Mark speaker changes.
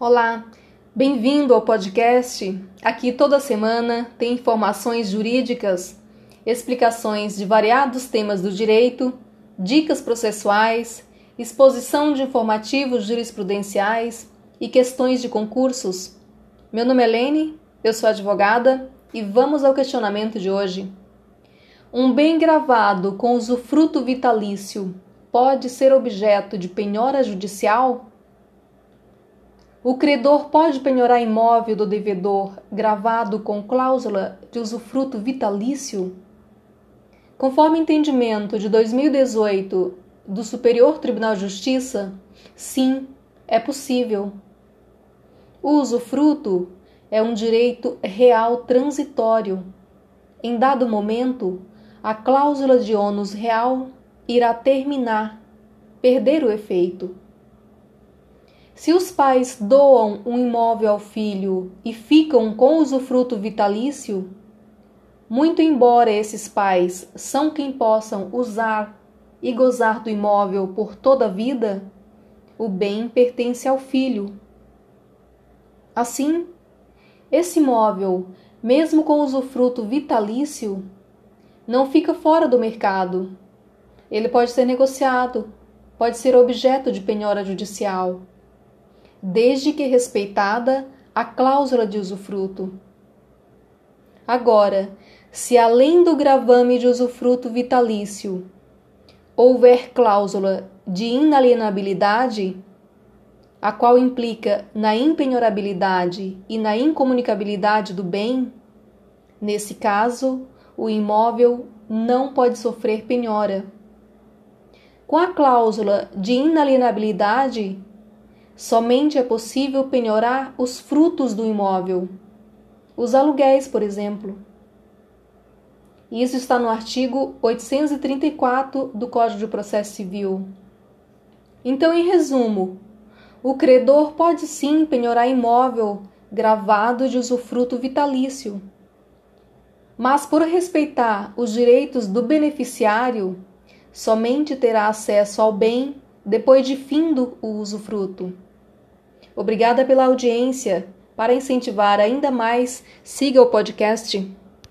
Speaker 1: Olá, bem-vindo ao podcast. Aqui toda semana tem informações jurídicas, explicações de variados temas do direito, dicas processuais, exposição de informativos jurisprudenciais e questões de concursos. Meu nome é Lene, eu sou advogada e vamos ao questionamento de hoje. Um bem gravado com usufruto vitalício pode ser objeto de penhora judicial? O credor pode penhorar imóvel do devedor gravado com cláusula de usufruto vitalício? Conforme entendimento de 2018 do Superior Tribunal de Justiça, sim, é possível. O usufruto é um direito real transitório. Em dado momento, a cláusula de ônus real irá terminar, perder o efeito. Se os pais doam um imóvel ao filho e ficam com usufruto vitalício, muito embora esses pais são quem possam usar e gozar do imóvel por toda a vida, o bem pertence ao filho. Assim, esse imóvel, mesmo com usufruto vitalício, não fica fora do mercado ele pode ser negociado, pode ser objeto de penhora judicial, desde que respeitada a cláusula de usufruto. Agora, se além do gravame de usufruto vitalício houver cláusula de inalienabilidade, a qual implica na impenhorabilidade e na incomunicabilidade do bem, nesse caso, o imóvel não pode sofrer penhora com a cláusula de inalienabilidade, somente é possível penhorar os frutos do imóvel, os aluguéis, por exemplo. Isso está no artigo 834 do Código de Processo Civil. Então, em resumo, o credor pode sim penhorar imóvel gravado de usufruto vitalício. Mas por respeitar os direitos do beneficiário, somente terá acesso ao bem depois de findo o usufruto. Obrigada pela audiência. Para incentivar ainda mais, siga o podcast.